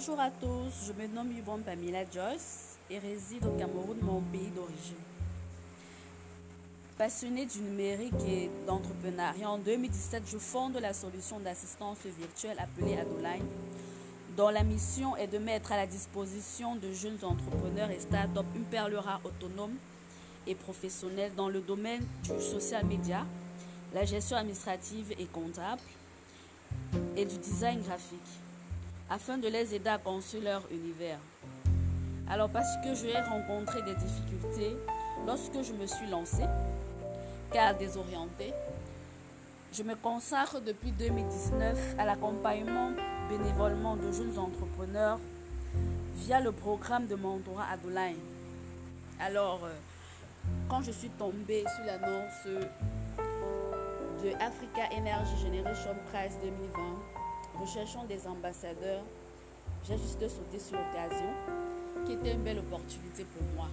Bonjour à tous, je me nomme Yvonne Pamela Joyce et réside au Cameroun, mon pays d'origine. Passionnée du numérique et d'entrepreneuriat, en 2017, je fonde la solution d'assistance virtuelle appelée Adoline, dont la mission est de mettre à la disposition de jeunes entrepreneurs et start-up une perle rare autonome et professionnelle dans le domaine du social media, la gestion administrative et comptable et du design graphique afin de les aider à construire leur univers. Alors parce que j'ai rencontré des difficultés lorsque je me suis lancée, car désorientée, je me consacre depuis 2019 à l'accompagnement bénévolement de jeunes entrepreneurs via le programme de mentorat Adoline. Alors, euh, quand je suis tombée sur l'annonce de Africa Energy Generation Prize 2020, recherchant des ambassadeurs, j'ai juste sauté sur l'occasion, qui était une belle opportunité pour moi.